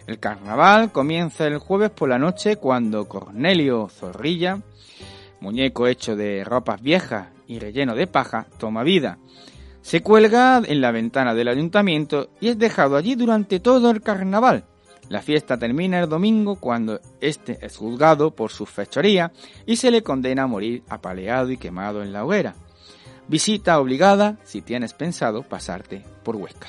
El carnaval comienza el jueves por la noche cuando Cornelio Zorrilla, muñeco hecho de ropas viejas y relleno de paja, toma vida. Se cuelga en la ventana del ayuntamiento y es dejado allí durante todo el carnaval. La fiesta termina el domingo cuando este es juzgado por su fechoría y se le condena a morir apaleado y quemado en la hoguera. Visita obligada si tienes pensado pasarte por Huesca.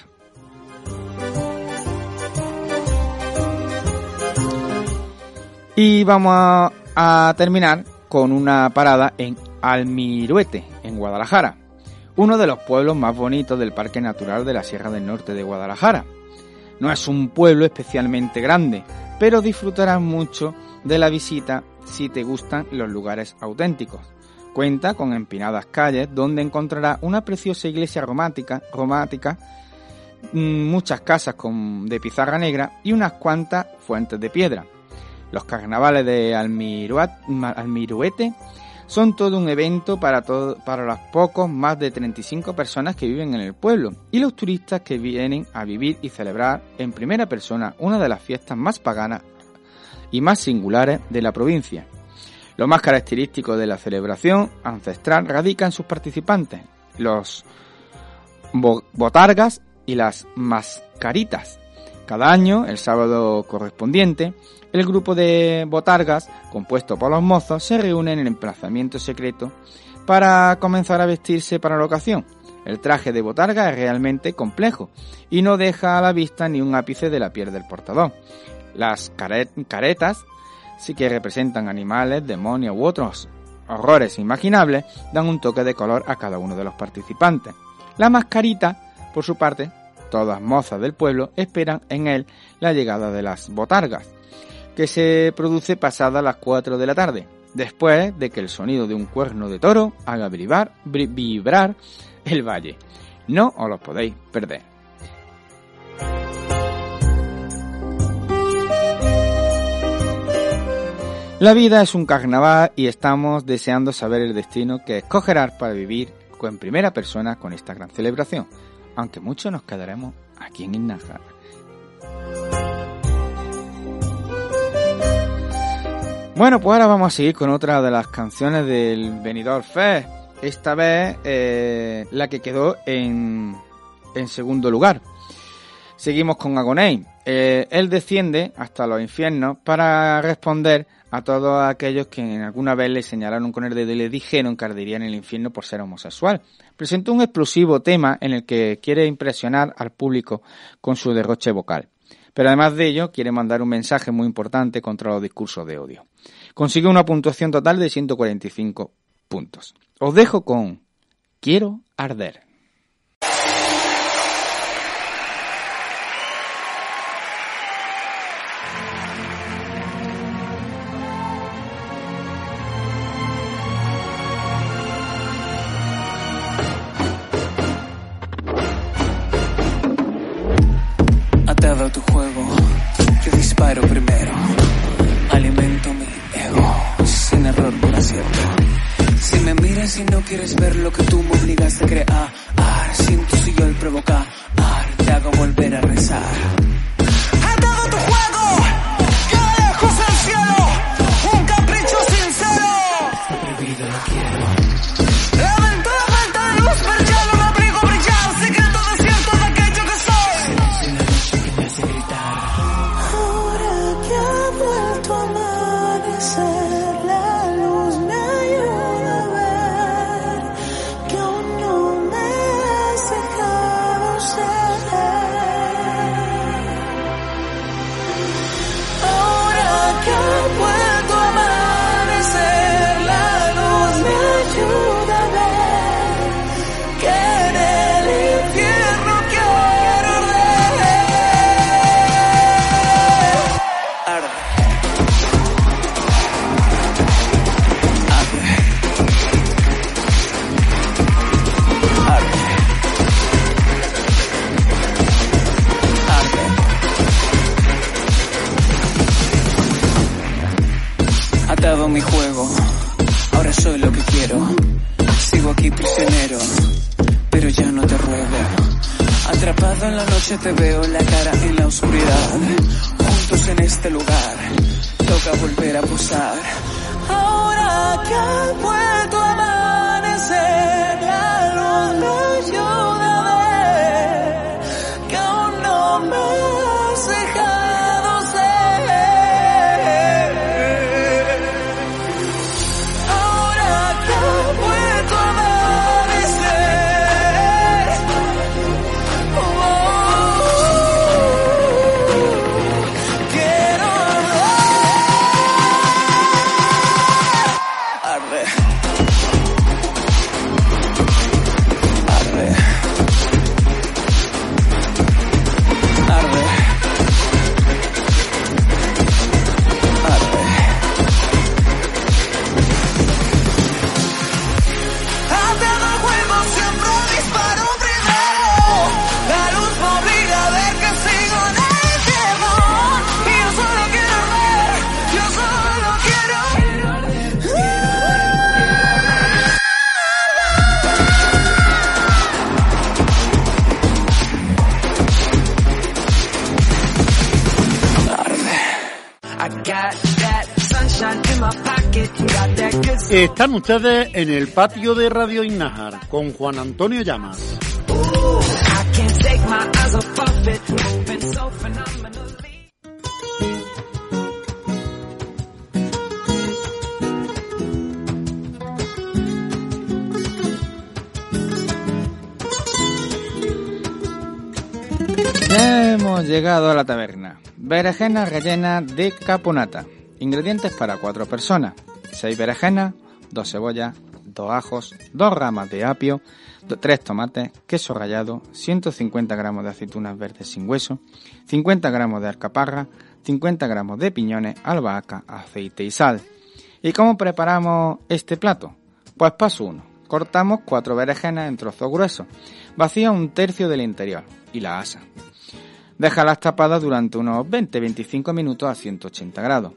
Y vamos a, terminar con una parada en Almiruete, en Guadalajara, uno de los pueblos más bonitos del Parque Natural de la Sierra del Norte de Guadalajara. No es un pueblo especialmente grande, pero disfrutarás mucho de la visita si te gustan los lugares auténticos. Cuenta con empinadas calles donde encontrarás una preciosa iglesia romántica, romántica mm, muchas casas con, de pizarra negra y unas cuantas fuentes de piedra. Los carnavales de Almiruete son todo un evento para, para los pocos más de 35 personas que viven en el pueblo y los turistas que vienen a vivir y celebrar en primera persona una de las fiestas más paganas y más singulares de la provincia. Lo más característico de la celebración ancestral radica en sus participantes, los botargas y las mascaritas. Cada año, el sábado correspondiente, el grupo de botargas, compuesto por los mozos, se reúne en el emplazamiento secreto para comenzar a vestirse para la ocasión. El traje de botarga es realmente complejo y no deja a la vista ni un ápice de la piel del portador. Las caretas, sí que representan animales, demonios u otros horrores imaginables, dan un toque de color a cada uno de los participantes. La mascarita, por su parte, todas mozas del pueblo, esperan en él la llegada de las botargas, que se produce pasada las 4 de la tarde, después de que el sonido de un cuerno de toro haga vibrar, el valle. No os los podéis perder. La vida es un carnaval y estamos deseando saber el destino que escogerás para vivir en primera persona con esta gran celebración, aunque mucho nos quedaremos aquí en Innajar. Bueno, pues ahora vamos a seguir con otra de las canciones del Benidorm Fest. Esta vez eh, la que quedó en, en segundo lugar. Seguimos con Agoney. Eh, él desciende hasta los infiernos para responder a todos aquellos que alguna vez le señalaron con el dedo y le dijeron que ardería en el infierno por ser homosexual. Presentó un explosivo tema en el que quiere impresionar al público con su derroche vocal. Pero además de ello, quiere mandar un mensaje muy importante contra los discursos de odio. Consigue una puntuación total de 145 puntos. Os dejo con Quiero arder. Si me y no quieres ver lo que tú me obligas a crear, siento si yo el provocar, te hago volver a rezar. Atado Están ustedes en el patio de Radio Innajar con Juan Antonio Llamas. Hemos llegado a la taberna. Berenjena rellena de caponata. Ingredientes para cuatro personas. 6 berenjenas, 2 cebollas, dos ajos, dos ramas de apio, do- tres tomates, queso rallado, 150 gramos de aceitunas verdes sin hueso, 50 gramos de alcaparra, 50 gramos de piñones, albahaca, aceite y sal. ¿Y cómo preparamos este plato? Pues paso 1. Cortamos cuatro berenjenas en trozos gruesos. Vacía un tercio del interior y la asa. Déjalas tapadas durante unos 20-25 minutos a 180 grados.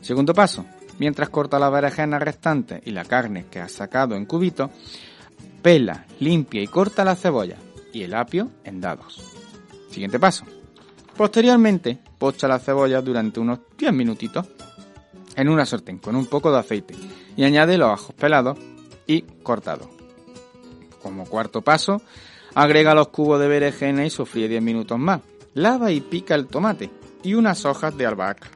Segundo paso. Mientras corta las berenjenas restantes y la carne que has sacado en cubitos, pela, limpia y corta la cebolla y el apio en dados. Siguiente paso. Posteriormente, pocha la cebolla durante unos 10 minutitos en una sartén con un poco de aceite y añade los ajos pelados y cortados. Como cuarto paso, agrega los cubos de berenjena y sofríe 10 minutos más. Lava y pica el tomate y unas hojas de albahaca.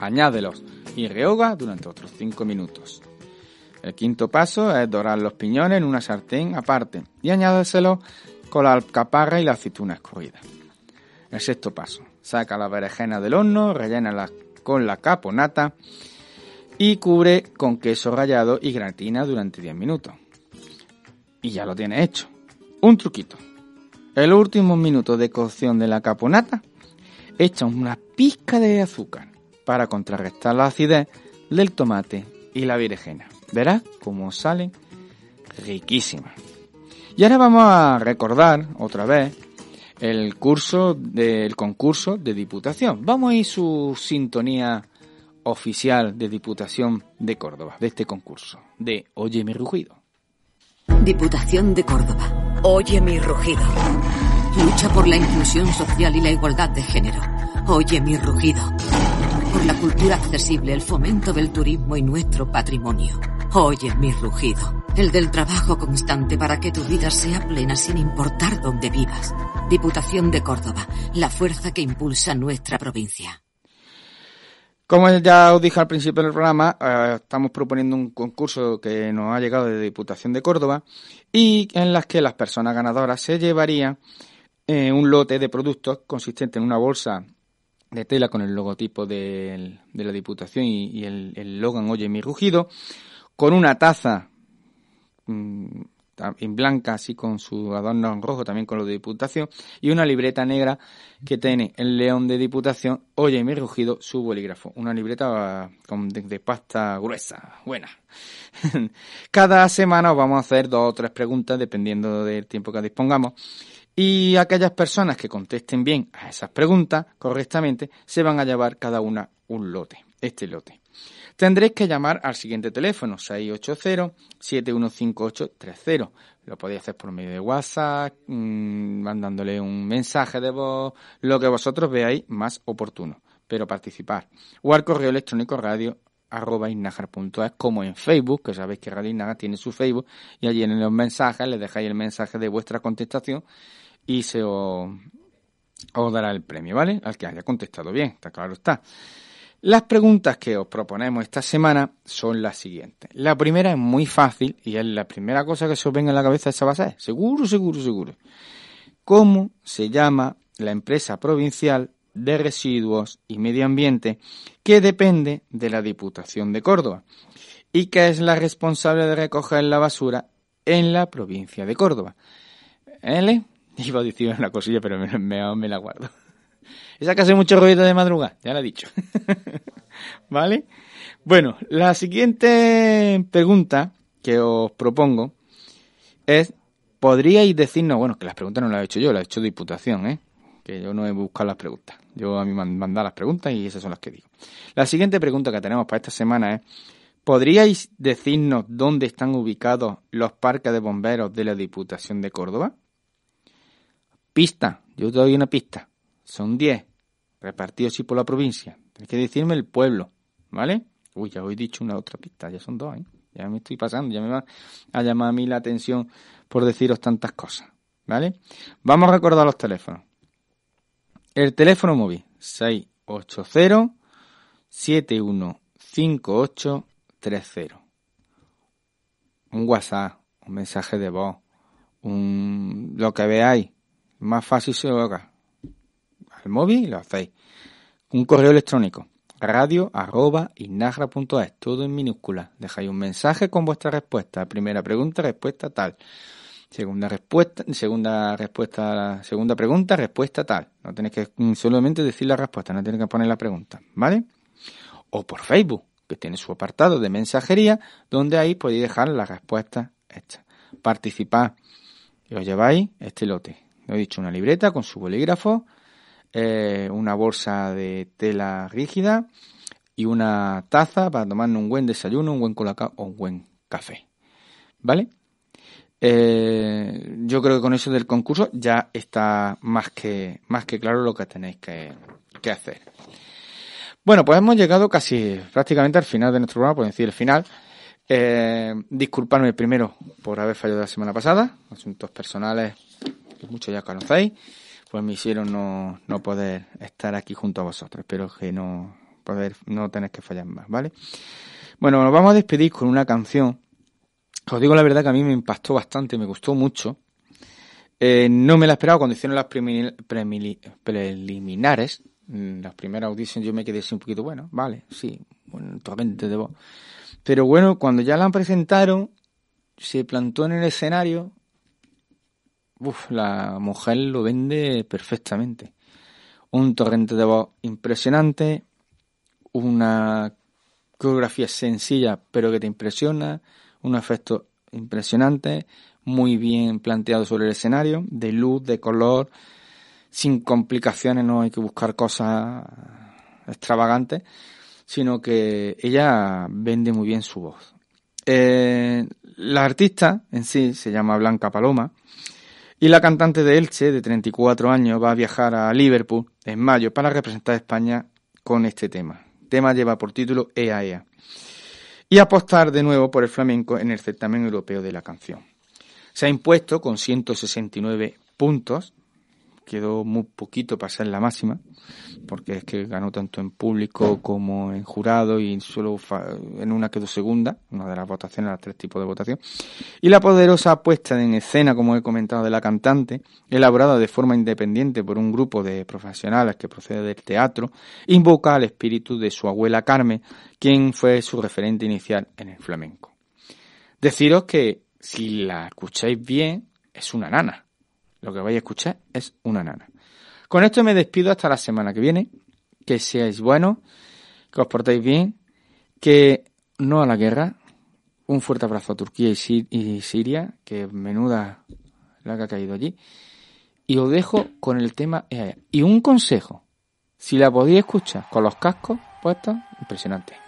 Añádelos y rehoga durante otros 5 minutos. El quinto paso es dorar los piñones en una sartén aparte y añádeselo con la alcaparra y la aceituna escurrida. El sexto paso, saca la berenjena del horno, rellénala con la caponata y cubre con queso rallado y gratina durante 10 minutos. Y ya lo tienes hecho. Un truquito. En los últimos minutos de cocción de la caponata, echa una pizca de azúcar para contrarrestar la acidez del tomate y la berenjena. Verás cómo salen riquísimas. Y ahora vamos a recordar otra vez el curso del concurso de Diputación. Vamos a ir su sintonía oficial de Diputación de Córdoba, de este concurso, de Oye mi rugido. Diputación de Córdoba. Oye mi rugido. Lucha por la inclusión social y la igualdad de género. Oye mi rugido. Por la cultura accesible, el fomento del turismo y nuestro patrimonio. Oye mi rugido. El del trabajo constante para que tu vida sea plena sin importar dónde vivas. Diputación de Córdoba. La fuerza que impulsa nuestra provincia. Como ya os dije al principio del programa, eh, estamos proponiendo un concurso que nos ha llegado de Diputación de Córdoba y en las que las personas ganadoras se llevarían eh, un lote de productos consistente en una bolsa de tela con el logotipo de, la Diputación y, y el, el logan Oye mi rugido, con una taza mm, en blanca, así con su adorno en rojo, también con lo de Diputación, y una libreta negra que tiene el león de Diputación, Oye mi rugido, su bolígrafo. Una libreta ah, con, de, de pasta gruesa, buena. <laughs> Cada semana os vamos a hacer dos o tres preguntas, dependiendo del tiempo que dispongamos. Y aquellas personas que contesten bien a esas preguntas correctamente se van a llevar cada una un lote, este lote. Tendréis que llamar al siguiente teléfono, 680-715830. Lo podéis hacer por medio de WhatsApp, mmm, mandándole un mensaje de voz, lo que vosotros veáis más oportuno. Pero participar. O al correo electrónico radio arroba como en Facebook, que sabéis que Radio Innajar tiene su Facebook, y allí en los mensajes le dejáis el mensaje de vuestra contestación y se os, dará el premio, ¿vale? Al que haya contestado bien, está claro está. Las preguntas que os proponemos esta semana son las siguientes. La primera es muy fácil y es la primera cosa que se os venga en la cabeza, esa va a ser. Seguro, seguro, seguro. ¿Cómo se llama la empresa provincial de residuos y medio ambiente que depende de la Diputación de Córdoba y que es la responsable de recoger la basura en la provincia de Córdoba? ¿L? <laughs> Iba a decir una cosilla, pero me, la guardo. <laughs> Esa que hace mucho ruido de madrugada, ya lo he dicho. <laughs> ¿Vale? Bueno, la siguiente pregunta que os propongo es, ¿podríais decirnos, bueno, que las preguntas no las he hecho yo, las he hecho Diputación, ¿eh? Que yo no he buscado las preguntas. Yo a mí me han las preguntas y esas son las que digo. La siguiente pregunta que tenemos para esta semana es, ¿podríais decirnos dónde están ubicados los parques de bomberos de la Diputación de Córdoba? Pista, yo te doy una pista. Son 10, repartidos así por la provincia. Tienes que decirme el pueblo, ¿vale? Uy, ya os he dicho una otra pista, ya son dos, ¿eh? Ya me estoy pasando, ya me va a llamar a mí la atención por deciros tantas cosas, ¿vale? Vamos a recordar los teléfonos. El teléfono móvil, 680 715830. Un WhatsApp, un mensaje de voz, un lo que veáis, más fácil se lo haga. Al móvil lo hacéis. Un correo electrónico, radio arroba todo en minúscula. Dejáis un mensaje con vuestra respuesta. Primera pregunta, respuesta tal. Segunda respuesta, segunda respuesta, segunda pregunta, respuesta tal. No tenéis que solamente decir la respuesta, no tenéis que poner la pregunta, ¿vale? O por Facebook, que tiene su apartado de mensajería, donde ahí podéis dejar la respuesta hecha. Participad y os lleváis este lote. He dicho, una libreta con su bolígrafo, eh, una bolsa de tela rígida y una taza para tomar un buen desayuno, un buen colacao o un buen café. ¿Vale? Eh, yo creo que con eso del concurso ya está más que, más que claro lo que tenéis que, hacer. Bueno, pues hemos llegado casi prácticamente al final de nuestro programa, por decir el final. Eh, primero por haber fallado la semana pasada, asuntos personales que muchos ya conocéis, pues me hicieron no, no poder estar aquí junto a vosotros. Espero que no poder, no tenéis que fallar más, ¿vale? Bueno, nos vamos a despedir con una canción os digo la verdad que a mí me impactó bastante, me gustó mucho. Eh, no me la esperaba cuando hicieron las preliminares, mm, las primeras audiciones yo me quedé así un poquito, bueno, vale, sí, bueno, torrente de voz. Pero bueno, cuando ya la presentaron, se plantó en el escenario, la mujer lo vende perfectamente. Un torrente de voz impresionante, una coreografía sencilla pero que te impresiona, un efecto impresionante, muy bien planteado sobre el escenario, de luz, de color, sin complicaciones, no hay que buscar cosas extravagantes, sino que ella vende muy bien su voz. Eh, la artista en sí se llama Blanca Paloma y la cantante de Elche, de 34 años, va a viajar a Liverpool en mayo para representar a España con este tema. El tema lleva por título EAEA y apostar de nuevo por el flamenco en el certamen europeo de la canción. Se ha impuesto con 169 puntos, quedó muy poquito para ser la máxima, porque es que ganó tanto en público como en jurado y solo en una quedó segunda, una de las votaciones, las tres tipos de votación. Y la poderosa puesta en escena, como he comentado, de la cantante, elaborada de forma independiente por un grupo de profesionales que procede del teatro, invoca al espíritu de su abuela Carmen, quien fue su referente inicial en el flamenco. Deciros que si la escucháis bien, es una nana lo que vais a escuchar es una nana. Con esto me despido hasta la semana que viene. Que seáis buenos, que os portéis bien, que no a la guerra. Un fuerte abrazo a Turquía y Siria, que menuda la que ha caído allí. Y os dejo con el tema Y un consejo, si la podéis escuchar con los cascos puestos, impresionante.